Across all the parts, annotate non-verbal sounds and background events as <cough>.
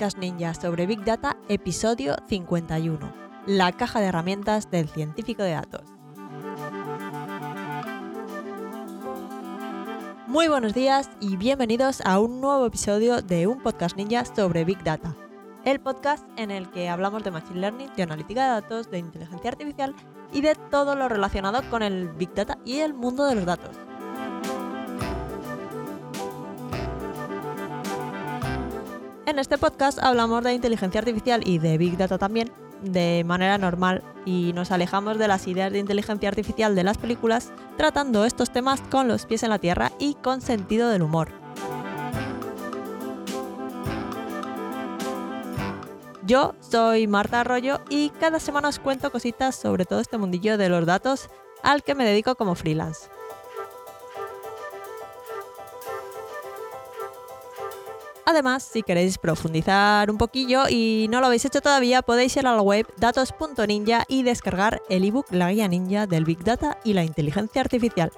Podcast Ninja sobre Big Data, episodio 51, la caja de herramientas del científico de datos. Muy buenos días y bienvenidos a un nuevo episodio de un Podcast Ninja sobre Big Data, el podcast en el que hablamos de Machine Learning, de analítica de datos, de inteligencia artificial y de todo lo relacionado con el Big Data y el mundo de los datos. En este podcast hablamos de inteligencia artificial y de Big Data también de manera normal y nos alejamos de las ideas de inteligencia artificial de las películas tratando estos temas con los pies en la tierra y con sentido del humor. Yo soy Marta Arroyo y cada semana os cuento cositas sobre todo este mundillo de los datos al que me dedico como freelance. Además, si queréis profundizar un poquillo y no lo habéis hecho todavía, podéis ir a la web datos.ninja y descargar el ebook La Guía Ninja del Big Data y la Inteligencia Artificial.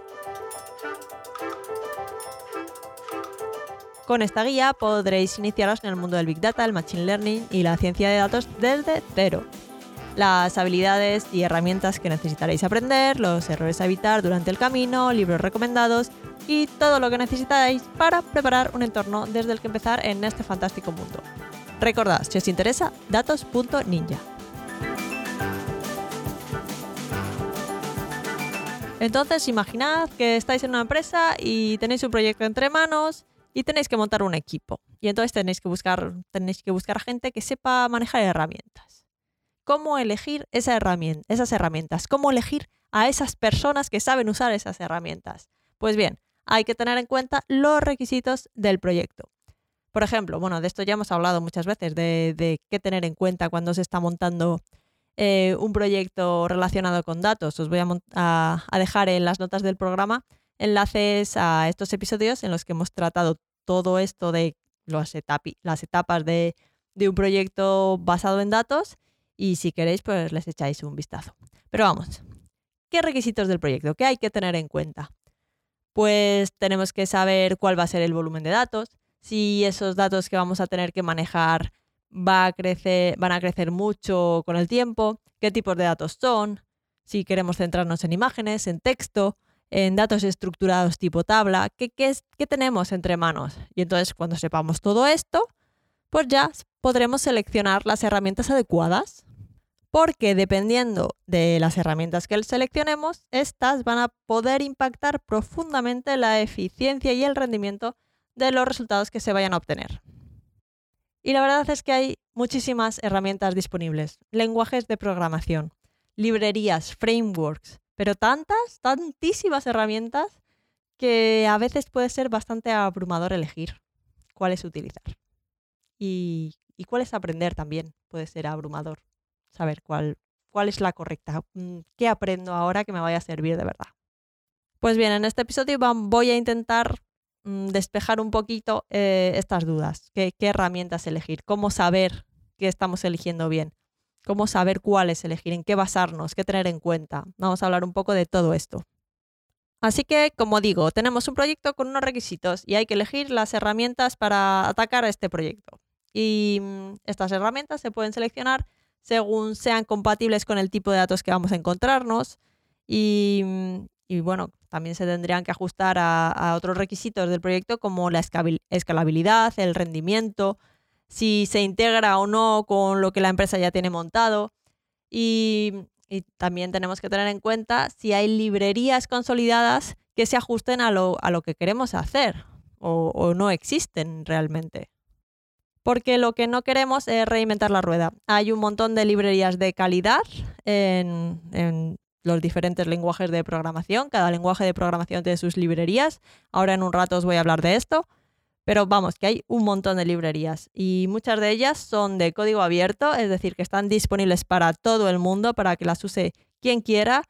Con esta guía podréis iniciaros en el mundo del Big Data, el Machine Learning y la ciencia de datos desde cero. Las habilidades y herramientas que necesitaréis aprender, los errores a evitar durante el camino, libros recomendados y todo lo que necesitáis para preparar un entorno desde el que empezar en este fantástico mundo. Recordad, si os interesa, datos.ninja. Entonces, imaginad que estáis en una empresa y tenéis un proyecto entre manos y tenéis que montar un equipo. Y entonces tenéis que buscar, tenéis que buscar gente que sepa manejar herramientas. ¿Cómo elegir esas herramientas? ¿Cómo elegir a esas personas que saben usar esas herramientas? Pues bien, hay que tener en cuenta los requisitos del proyecto. Por ejemplo, bueno, de esto ya hemos hablado muchas veces, de, qué tener en cuenta cuando se está montando eh, un proyecto relacionado con datos. Os voy a, dejar en las notas del programa enlaces a estos episodios en los que hemos tratado todo esto de las etapas de un proyecto basado en datos y si queréis pues les echáis un vistazo. Pero vamos, ¿qué requisitos del proyecto? ¿Qué hay que tener en cuenta? pues tenemos que saber cuál va a ser el volumen de datos, si esos datos que vamos a tener que manejar a crecer, van a crecer mucho con el tiempo, qué tipos de datos son, si queremos centrarnos en imágenes, en texto, en datos estructurados tipo tabla, qué tenemos entre manos. Y entonces cuando sepamos todo esto, pues ya podremos seleccionar las herramientas adecuadas porque dependiendo de las herramientas que seleccionemos, estas van a poder impactar profundamente la eficiencia y el rendimiento de los resultados que se vayan a obtener. Y la verdad es que hay muchísimas herramientas disponibles, lenguajes de programación, librerías, frameworks, pero tantas, tantísimas herramientas que a veces puede ser bastante abrumador elegir cuáles utilizar. Y, y cuáles aprender también puede ser abrumador saber cuál, cuál es la correcta, mm, qué aprendo ahora que me vaya a servir de verdad. Pues bien, en este episodio voy a intentar mm, despejar un poquito eh, estas dudas, ¿Qué, qué herramientas elegir, cómo saber que estamos eligiendo bien, cómo saber cuáles elegir, en qué basarnos, qué tener en cuenta. Vamos a hablar un poco de todo esto. Así que, como digo, tenemos un proyecto con unos requisitos y hay que elegir las herramientas para atacar este proyecto. Y mm, estas herramientas se pueden seleccionar según sean compatibles con el tipo de datos que vamos a encontrarnos. Y, bueno, también se tendrían que ajustar a, otros requisitos del proyecto como la escalabilidad, el rendimiento, si se integra o no con lo que la empresa ya tiene montado. Y, también tenemos que tener en cuenta si hay librerías consolidadas que se ajusten a lo, que queremos hacer o no existen realmente porque lo que no queremos es reinventar la rueda. Hay un montón de librerías de calidad en, los diferentes lenguajes de programación. Cada lenguaje de programación tiene sus librerías. Ahora en un rato os voy a hablar de esto. Pero vamos, que hay un montón de librerías y muchas de ellas son de código abierto, es decir, que están disponibles para todo el mundo, para que las use quien quiera.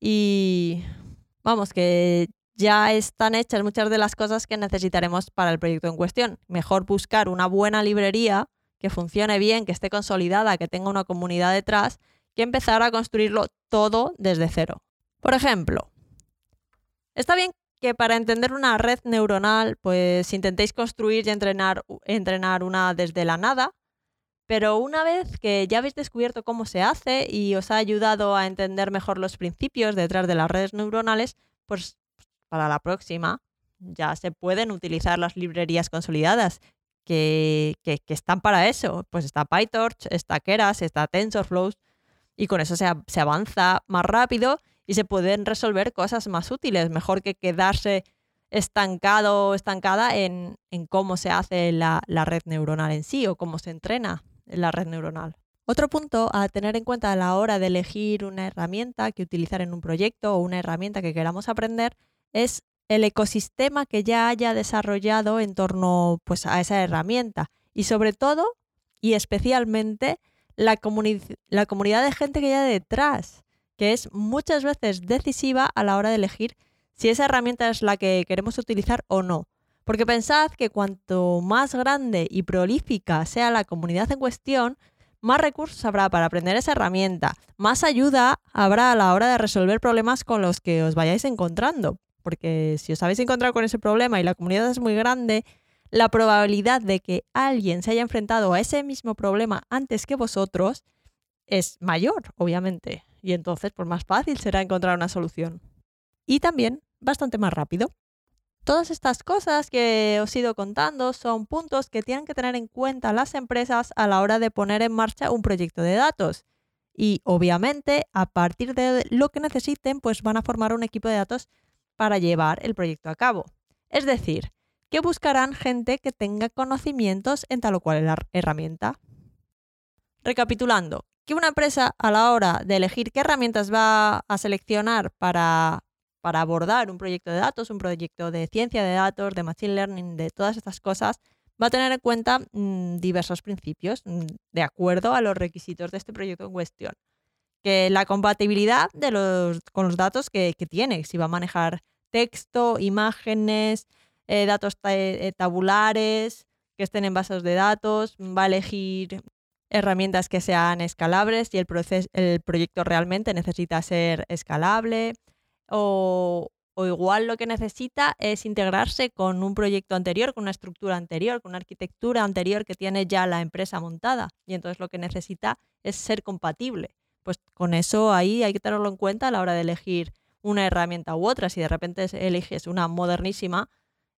Y vamos, que ya están hechas muchas de las cosas que necesitaremos para el proyecto en cuestión. Mejor buscar una buena librería que funcione bien, que esté consolidada, que tenga una comunidad detrás, que empezar a construirlo todo desde cero. Por ejemplo, está bien que para entender una red neuronal, pues intentéis construir y entrenar, entrenar una desde la nada, Pero una vez que ya habéis descubierto cómo se hace y os ha ayudado a entender mejor los principios detrás de las redes neuronales, pues para la próxima ya se pueden utilizar las librerías consolidadas que, que, están para eso. Pues está PyTorch, está Keras, está TensorFlow y con eso se, se avanza más rápido y se pueden resolver cosas más útiles, mejor que quedarse estancado o estancada en, en, cómo se hace la, la, red neuronal en sí o cómo se entrena la red neuronal. Otro punto a tener en cuenta a la hora de elegir una herramienta que utilizar en un proyecto o una herramienta que queramos aprender es el ecosistema que ya haya desarrollado en torno pues, a esa herramienta y sobre todo y especialmente la, la comunidad de gente que hay detrás, que es muchas veces decisiva a la hora de elegir si esa herramienta es la que queremos utilizar o no. Porque pensad que cuanto más grande y prolífica sea la comunidad en cuestión, más recursos habrá para aprender esa herramienta, más ayuda habrá a la hora de resolver problemas con los que os vayáis encontrando. Porque si os habéis encontrado con ese problema y la comunidad es muy grande, la probabilidad de que alguien se haya enfrentado a ese mismo problema antes que vosotros es mayor, obviamente. Y entonces, pues más fácil será encontrar una solución. Y también bastante más rápido. Todas estas cosas que os he ido contando son puntos que tienen que tener en cuenta las empresas a la hora de poner en marcha un proyecto de datos. Y obviamente, a partir de lo que necesiten, pues van a formar un equipo de datos para llevar el proyecto a cabo. Es decir, que buscarán gente que tenga conocimientos en tal o cual herramienta. Recapitulando, que una empresa a la hora de elegir qué herramientas va a seleccionar para para abordar un proyecto de datos, un proyecto de ciencia de datos, de machine learning, de todas estas cosas, va a tener en cuenta mm, diversos principios mm, de acuerdo a los requisitos de este proyecto en cuestión. Que la compatibilidad de los, con los datos que, tiene, si va a manejar texto, imágenes, eh, datos eh, tabulares, que estén en bases de datos, va a elegir herramientas que sean escalables y el, el proyecto realmente necesita ser escalable o, igual lo que necesita es integrarse con un proyecto anterior, con una estructura anterior, con una arquitectura anterior que tiene ya la empresa montada. Y entonces lo que necesita es ser compatible. Pues con eso ahí hay que tenerlo en cuenta a la hora de elegir una herramienta u otra. Si de repente eliges una modernísima,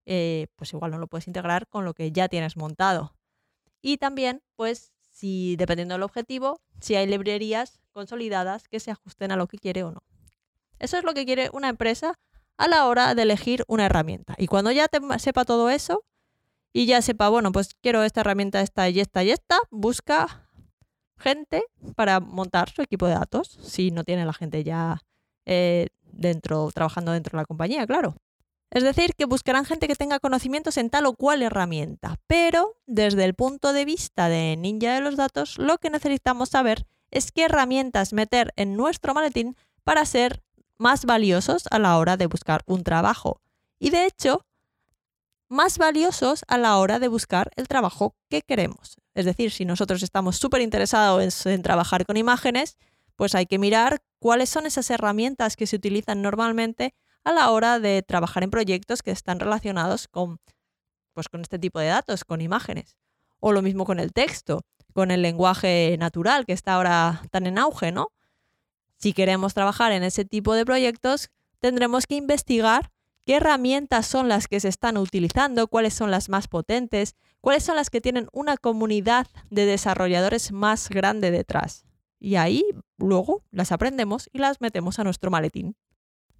eh, pues igual no lo puedes integrar con lo que ya tienes montado. Y también, pues, si dependiendo del objetivo, si hay librerías consolidadas que se ajusten a lo que quiere o no. Eso es lo que quiere una empresa a la hora de elegir una herramienta. Y cuando ya te sepa todo eso y ya sepa, bueno, pues quiero esta herramienta, esta y esta y esta, busca gente para montar su equipo de datos, si no tiene la gente ya eh, dentro, trabajando dentro de la compañía, claro. Es decir, que buscarán gente que tenga conocimientos en tal o cual herramienta. Pero desde el punto de vista de ninja de los datos, lo que necesitamos saber es qué herramientas meter en nuestro maletín para ser más valiosos a la hora de buscar un trabajo. Y de hecho, más valiosos a la hora de buscar el trabajo que queremos. Es decir, si nosotros estamos súper interesados en, trabajar con imágenes, pues hay que mirar cuáles son esas herramientas que se utilizan normalmente a la hora de trabajar en proyectos que están relacionados con, pues con este tipo de datos, con imágenes. O lo mismo con el texto, con el lenguaje natural que está ahora tan en auge, ¿no? Si queremos trabajar en ese tipo de proyectos, tendremos que investigar qué herramientas son las que se están utilizando, cuáles son las más potentes, cuáles son las que tienen una comunidad de desarrolladores más grande detrás. Y ahí luego las aprendemos y las metemos a nuestro maletín.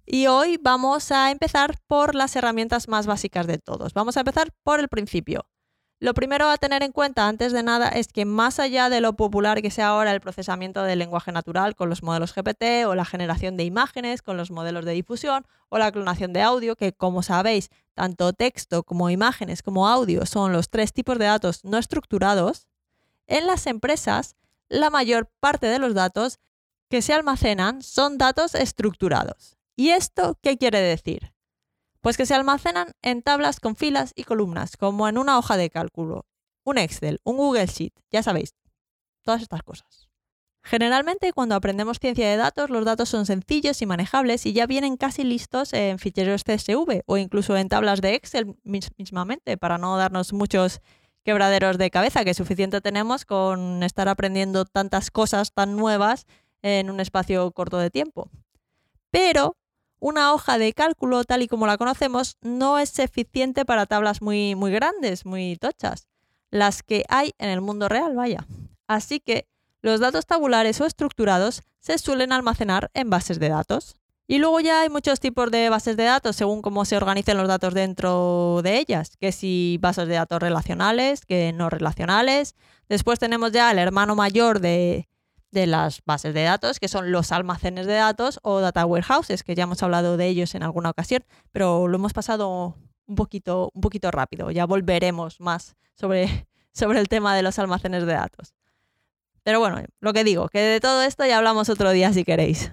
Y hoy vamos a empezar por las herramientas más básicas de todos. Vamos a empezar por el principio. Lo primero a tener en cuenta antes de nada es que más allá de lo popular que sea ahora el procesamiento del lenguaje natural con los modelos GPT o la generación de imágenes con los modelos de difusión o la clonación de audio, que como sabéis, tanto texto como imágenes como audio son los tres tipos de datos no estructurados, en las empresas la mayor parte de los datos que se almacenan son datos estructurados. ¿Y esto qué quiere decir? Pues que se almacenan en tablas con filas y columnas, como en una hoja de cálculo, un Excel, un Google Sheet, ya sabéis, todas estas cosas. Generalmente cuando aprendemos ciencia de datos, los datos son sencillos y manejables y ya vienen casi listos en ficheros CSV o incluso en tablas de Excel mismamente, para no darnos muchos quebraderos de cabeza, que suficiente tenemos con estar aprendiendo tantas cosas tan nuevas en un espacio corto de tiempo. Pero una hoja de cálculo, tal y como la conocemos, no es eficiente para tablas muy, muy grandes, muy tochas, las que hay en el mundo real, vaya. Así que los datos tabulares o estructurados se suelen almacenar en bases de datos. Y luego ya hay muchos tipos de bases de datos según cómo se organicen los datos dentro de ellas, que si bases de datos relacionales, que no relacionales. Después tenemos ya el hermano mayor de, de las bases de datos, que son los almacenes de datos o data warehouses, que ya hemos hablado de ellos en alguna ocasión, pero lo hemos pasado un poquito, un poquito rápido. Ya volveremos más sobre, <laughs> sobre el tema de los almacenes de datos. Pero bueno, lo que digo, que de todo esto ya hablamos otro día si queréis.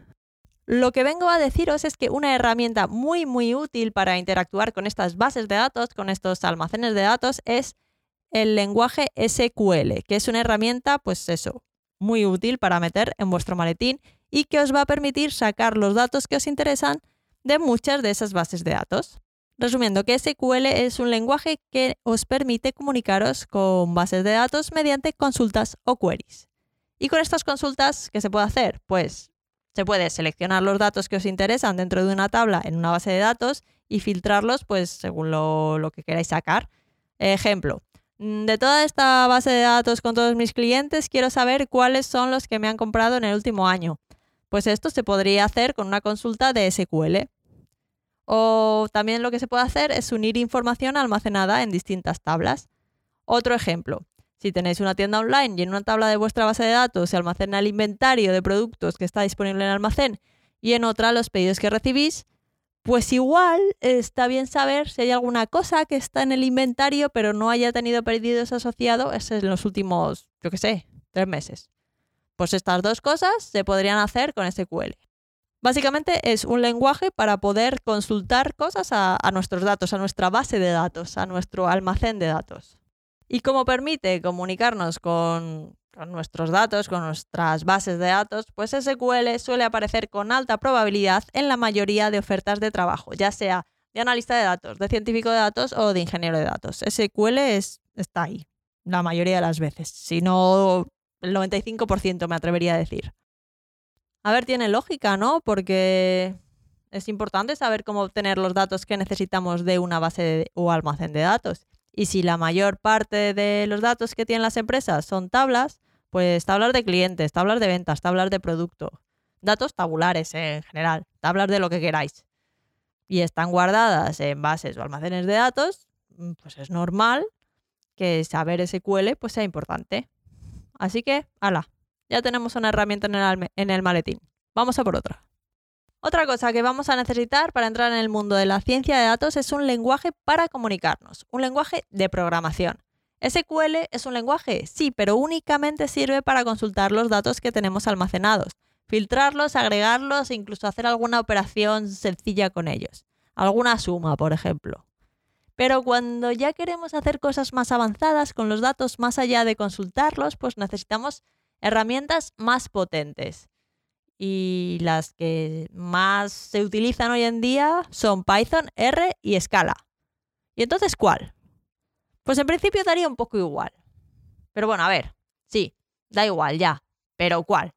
Lo que vengo a deciros es que una herramienta muy muy útil para interactuar con estas bases de datos, con estos almacenes de datos, es el lenguaje SQL, que es una herramienta, pues eso, muy útil para meter en vuestro maletín y que os va a permitir sacar los datos que os interesan de muchas de esas bases de datos. Resumiendo, que SQL es un lenguaje que os permite comunicaros con bases de datos mediante consultas o queries. Y con estas consultas, ¿qué se puede hacer? Pues se puede seleccionar los datos que os interesan dentro de una tabla en una base de datos y filtrarlos pues según lo, lo que queráis sacar. Ejemplo, de toda esta base de datos con todos mis clientes, quiero saber cuáles son los que me han comprado en el último año. Pues esto se podría hacer con una consulta de SQL. O también lo que se puede hacer es unir información almacenada en distintas tablas. Otro ejemplo, si tenéis una tienda online y en una tabla de vuestra base de datos se almacena el inventario de productos que está disponible en el almacén y en otra los pedidos que recibís, pues igual está bien saber si hay alguna cosa que está en el inventario pero no haya tenido pedidos asociados en los últimos, yo qué sé, tres meses. Pues estas dos cosas se podrían hacer con SQL. Básicamente es un lenguaje para poder consultar cosas a, a, nuestros datos, a nuestra base de datos, a nuestro almacén de datos. Y como permite comunicarnos con, con nuestros datos, con nuestras bases de datos, pues SQL suele aparecer con alta probabilidad en la mayoría de ofertas de trabajo, ya sea de analista de datos, de científico de datos o de ingeniero de datos. SQL es, está ahí la mayoría de las veces, si no el 95% me atrevería a decir. A ver, tiene lógica, ¿no? Porque es importante saber cómo obtener los datos que necesitamos de una base o almacén de datos. Y si la mayor parte de los datos que tienen las empresas son tablas, pues tablas de clientes, tablas de ventas, tablas de producto, datos tabulares en general, tablas de lo que queráis. Y están guardadas en bases o almacenes de datos, mm, pues es normal que saber SQL pues sea importante. Así que, ala, ya tenemos una herramienta en el maletín. Vamos a por otra. Otra cosa que vamos a necesitar para entrar en el mundo de la ciencia de datos es un lenguaje para comunicarnos, un lenguaje de programación. SQL es un lenguaje, sí, pero únicamente sirve para consultar los datos que tenemos almacenados, filtrarlos, agregarlos e incluso hacer alguna operación sencilla con ellos. Alguna suma, por ejemplo. Pero cuando ya queremos hacer cosas más avanzadas con los datos más allá de consultarlos, pues necesitamos herramientas más potentes. Y las que más se utilizan hoy en día son Python, R y Scala. ¿Y entonces cuál? Pues en principio daría un poco igual. Pero bueno, a ver, sí, da igual ya. Pero ¿cuál?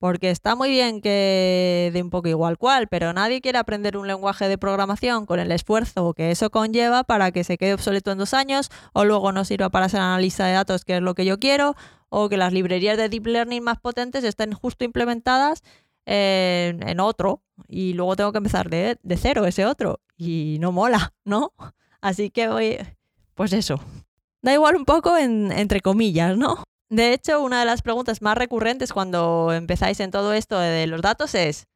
Porque está muy bien que dé un poco igual cuál, pero nadie quiere aprender un lenguaje de programación con el esfuerzo que eso conlleva para que se quede obsoleto en dos años o luego no sirva para ser analista de datos, que es lo que yo quiero, o que las librerías de deep learning más potentes estén justo implementadas en, en otro y luego tengo que empezar de, de cero ese otro y no mola, ¿no? Así que voy, pues eso. Da igual un poco entre comillas, ¿no? De hecho, una de las preguntas más recurrentes cuando empezáis en todo esto de los datos es,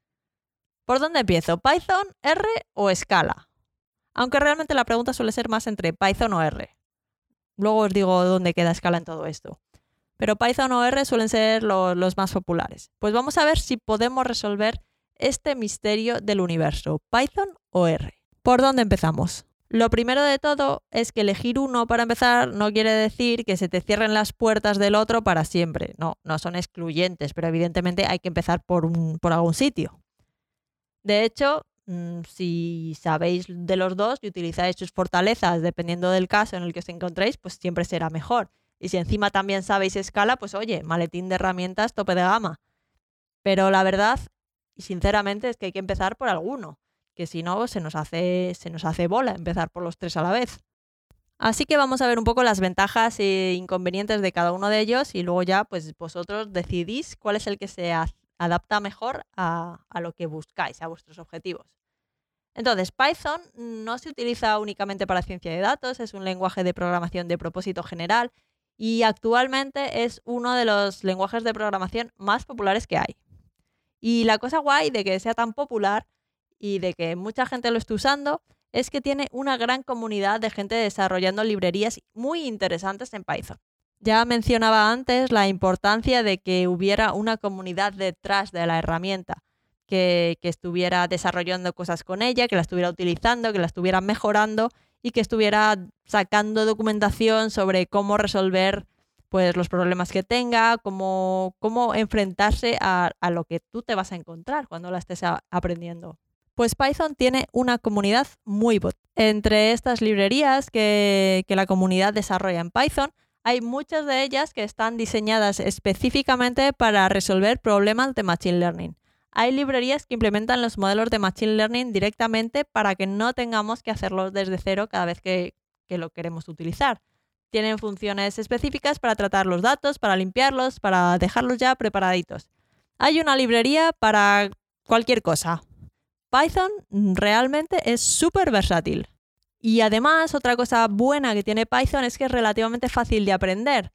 ¿por dónde empiezo? ¿Python, R o Scala? Aunque realmente la pregunta suele ser más entre Python o R. Luego os digo dónde queda Scala en todo esto. Pero Python o R suelen ser los más populares. Pues vamos a ver si podemos resolver este misterio del universo, Python o R. ¿Por dónde empezamos? Lo primero de todo es que elegir uno para empezar no quiere decir que se te cierren las puertas del otro para siempre. No, no son excluyentes, pero evidentemente hay que empezar por, un, por algún sitio. De hecho, mm, si sabéis de los dos y utilizáis sus fortalezas dependiendo del caso en el que os encontréis, pues siempre será mejor. Y si encima también sabéis escala, pues oye, maletín de herramientas tope de gama. Pero la verdad, y sinceramente, es que hay que empezar por alguno, que si no se nos hace, se nos hace bola empezar por los tres a la vez. Así que vamos a ver un poco las ventajas e inconvenientes de cada uno de ellos y luego ya pues vosotros decidís cuál es el que se adapta mejor a, a lo que buscáis, a vuestros objetivos. Entonces, Python no se utiliza únicamente para ciencia de datos, es un lenguaje de programación de propósito general y actualmente es uno de los lenguajes de programación más populares que hay. Y la cosa guay de que sea tan popular y de que mucha gente lo esté usando es que tiene una gran comunidad de gente desarrollando librerías muy interesantes en Python. Ya mencionaba antes la importancia de que hubiera una comunidad detrás de la herramienta, que, estuviera desarrollando cosas con ella, que la estuviera utilizando, que la estuviera mejorando y que estuviera sacando documentación sobre cómo resolver pues, los problemas que tenga, cómo, cómo enfrentarse a lo que tú te vas a encontrar cuando la estés aprendiendo. Pues Python tiene una comunidad muy potente. Entre estas librerías que, la comunidad desarrolla en Python, hay muchas de ellas que están diseñadas específicamente para resolver problemas de Machine Learning. Hay librerías que implementan los modelos de Machine Learning directamente para que no tengamos que hacerlos desde cero cada vez que lo queremos utilizar. Tienen funciones específicas para tratar los datos, para limpiarlos, para dejarlos ya preparaditos. Hay una librería para cualquier cosa. Python realmente es súper versátil. Y además, otra cosa buena que tiene Python es que es relativamente fácil de aprender.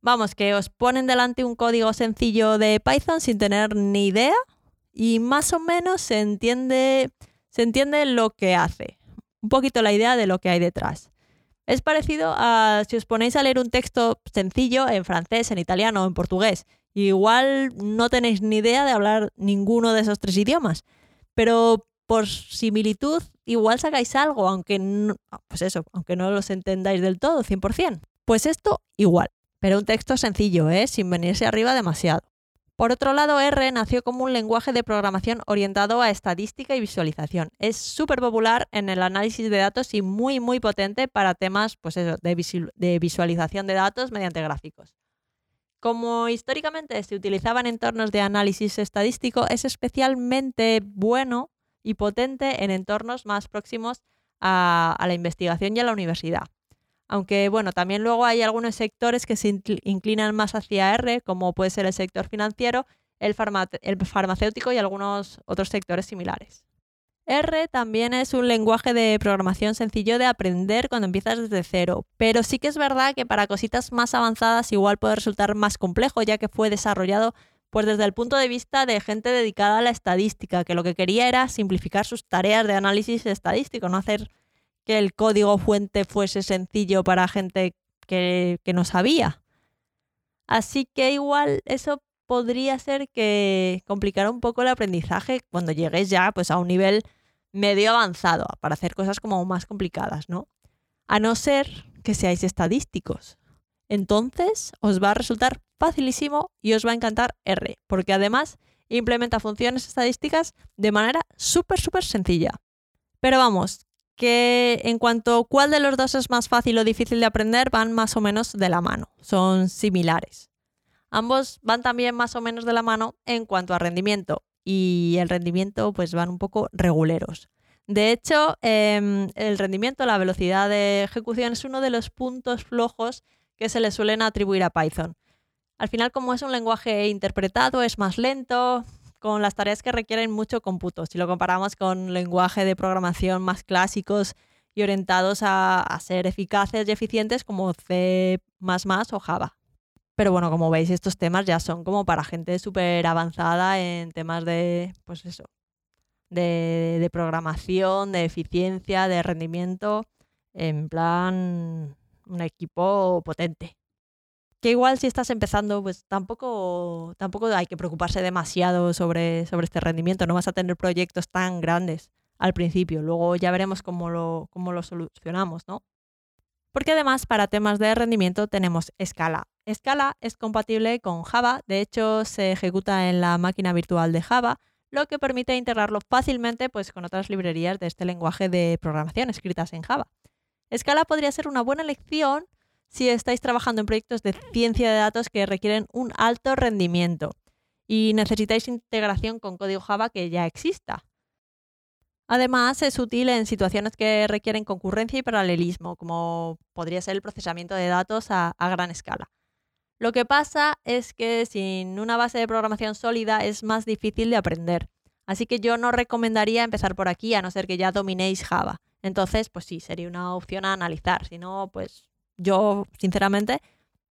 Vamos, que os ponen delante un código sencillo de Python sin tener ni idea y más o menos se entiende, se entiende lo que hace. Un poquito la idea de lo que hay detrás. Es parecido a si os ponéis a leer un texto sencillo en francés, en italiano o en portugués. Igual no tenéis ni idea de hablar ninguno de esos tres idiomas pero por similitud igual sacáis algo, aunque no, pues eso, aunque no los entendáis del todo, 100%. Pues esto igual, pero un texto sencillo, ¿eh? sin venirse arriba demasiado. Por otro lado, R nació como un lenguaje de programación orientado a estadística y visualización. Es súper popular en el análisis de datos y muy, muy potente para temas pues eso, de visualización de datos mediante gráficos. Como históricamente se utilizaba en entornos de análisis estadístico, es especialmente bueno y potente en entornos más próximos a, la investigación y a la universidad. Aunque bueno, también luego hay algunos sectores que se inclinan más hacia R, como puede ser el sector financiero, el farmacéutico y algunos otros sectores similares. R también es un lenguaje de programación sencillo de aprender cuando empiezas desde cero, pero sí que es verdad que para cositas más avanzadas igual puede resultar más complejo ya que fue desarrollado pues desde el punto de vista de gente dedicada a la estadística, que lo que quería era simplificar sus tareas de análisis estadístico, no hacer que el código fuente fuese sencillo para gente que, que no sabía. Así que igual eso podría ser que complicara un poco el aprendizaje cuando llegues ya pues, a un nivel medio avanzado para hacer cosas como más complicadas, ¿no? A no ser que seáis estadísticos. Entonces os va a resultar facilísimo y os va a encantar R, porque además implementa funciones estadísticas de manera súper, súper sencilla. Pero vamos, que en cuanto a cuál de los dos es más fácil o difícil de aprender, van más o menos de la mano, son similares. Ambos van también más o menos de la mano en cuanto a rendimiento y el rendimiento pues van un poco reguleros. De hecho, em, el rendimiento, la velocidad de ejecución es uno de los puntos flojos que se le suelen atribuir a Python. Al final, como es un lenguaje interpretado, es más lento, con las tareas que requieren mucho cómputo. Si lo comparamos con lenguaje de programación más clásicos y orientados a, a ser eficaces y eficientes como C o Java. Pero bueno, como veis, estos temas ya son como para gente súper avanzada en temas de, pues eso, de, programación, de eficiencia, de rendimiento, en plan un equipo potente. Que igual si estás empezando, pues tampoco, tampoco hay que preocuparse demasiado sobre, sobre este rendimiento. No vas a tener proyectos tan grandes al principio. Luego ya veremos cómo lo, cómo lo solucionamos, ¿no? Porque además para temas de rendimiento tenemos Scala. Scala es compatible con Java, de hecho se ejecuta en la máquina virtual de Java, lo que permite integrarlo fácilmente pues, con otras librerías de este lenguaje de programación escritas en Java. Scala podría ser una buena elección si estáis trabajando en proyectos de ciencia de datos que requieren un alto rendimiento y necesitáis integración con código Java que ya exista. Además, es útil en situaciones que requieren concurrencia y paralelismo, como podría ser el procesamiento de datos a, gran escala. Lo que pasa es que sin una base de programación sólida es más difícil de aprender. Así que yo no recomendaría empezar por aquí a no ser que ya dominéis Java. Entonces, pues sí, sería una opción a analizar. Si no, pues yo, sinceramente,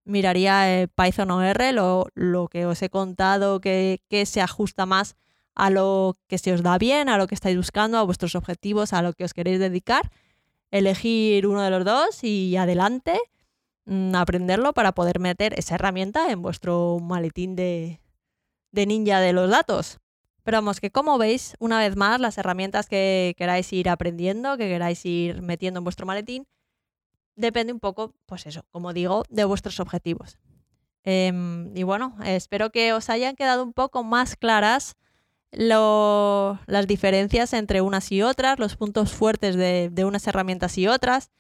miraría eh, Python o lo, que os he contado que, que se ajusta más a lo que se os da bien, a lo que estáis buscando, a vuestros objetivos, a lo que os queréis dedicar, elegir uno de los dos y adelante, aprenderlo para poder meter esa herramienta en vuestro maletín de, de ninja de los datos. Pero vamos, que como veis, una vez más, las herramientas que queráis ir aprendiendo, que queráis ir metiendo en vuestro maletín, depende un poco, pues eso, como digo, de vuestros objetivos. Em, y bueno, espero que os hayan quedado un poco más claras las diferencias entre unas y otras, los puntos fuertes de, unas herramientas y otras.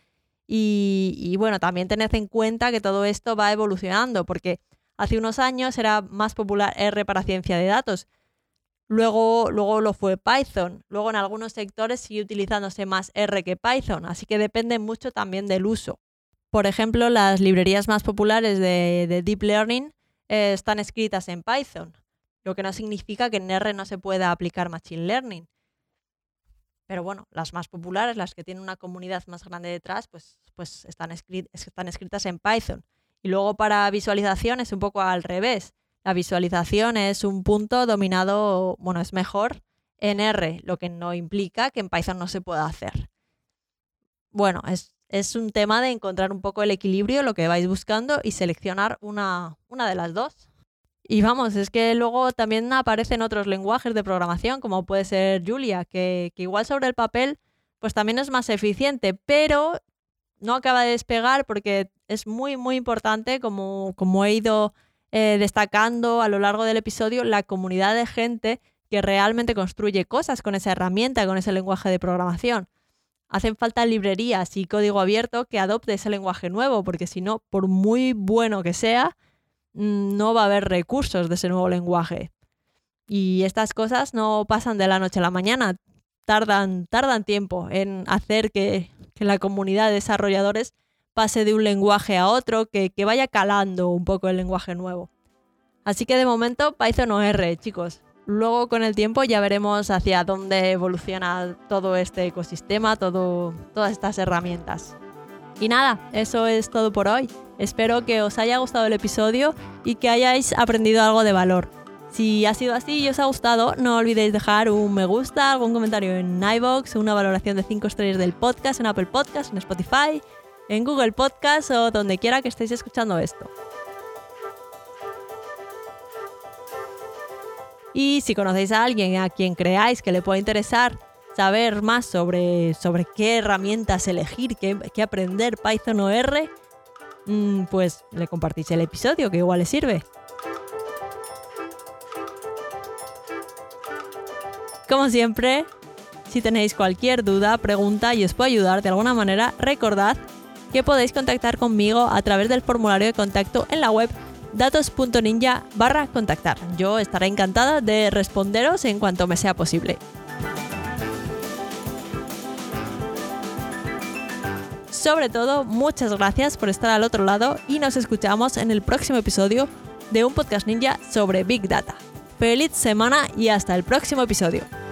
Y, bueno, también tened en cuenta que todo esto va evolucionando, porque hace unos años era más popular R para ciencia de datos. Luego, luego lo fue Python. Luego en algunos sectores sigue utilizándose más R que Python, así que depende mucho también del uso. Por ejemplo, las librerías más populares de, Deep Learning eh, están escritas en Python lo que no significa que en R no se pueda aplicar Machine Learning. Pero bueno, las más populares, las que tienen una comunidad más grande detrás, pues, pues están, están escritas en Python. Y luego para visualización es un poco al revés. La visualización es un punto dominado, bueno, es mejor en R, lo que no implica que en Python no se pueda hacer. Bueno, es, es un tema de encontrar un poco el equilibrio, lo que vais buscando y seleccionar una, una de las dos. Y vamos, es que luego también aparecen otros lenguajes de programación, como puede ser Julia, que, igual sobre el papel, pues también es más eficiente, pero no acaba de despegar porque es muy, muy importante, como, como he ido eh, destacando a lo largo del episodio, la comunidad de gente que realmente construye cosas con esa herramienta, con ese lenguaje de programación. Hacen falta librerías y código abierto que adopte ese lenguaje nuevo, porque si no, por muy bueno que sea, no va a haber recursos de ese nuevo lenguaje. Y estas cosas no pasan de la noche a la mañana, tardan, tardan tiempo en hacer que, la comunidad de desarrolladores pase de un lenguaje a otro, que, vaya calando un poco el lenguaje nuevo. Así que de momento Python o R, chicos. Luego con el tiempo ya veremos hacia dónde evoluciona todo este ecosistema, todas estas herramientas. Y nada, eso es todo por hoy. Espero que os haya gustado el episodio y que hayáis aprendido algo de valor. Si ha sido así y os ha gustado, no olvidéis dejar un me gusta, algún comentario en iVoox, una valoración de 5 estrellas del podcast en Apple Podcast, en Spotify, en Google Podcast o donde quiera que estéis escuchando esto. Y si conocéis a alguien a quien creáis que le pueda interesar saber más sobre, sobre qué herramientas elegir, qué, qué aprender Python o R, Mm, pues le compartís el episodio, que igual le sirve. Como siempre, si tenéis cualquier duda, pregunta y os puedo ayudar de alguna manera, recordad que podéis contactar conmigo a través del formulario de contacto en la web datos.ninja barra contactar. Yo estaré encantada de responderos en cuanto me sea posible. Sobre todo, muchas gracias por estar al otro lado y nos escuchamos en el próximo episodio de un podcast ninja sobre Big Data. Feliz semana y hasta el próximo episodio.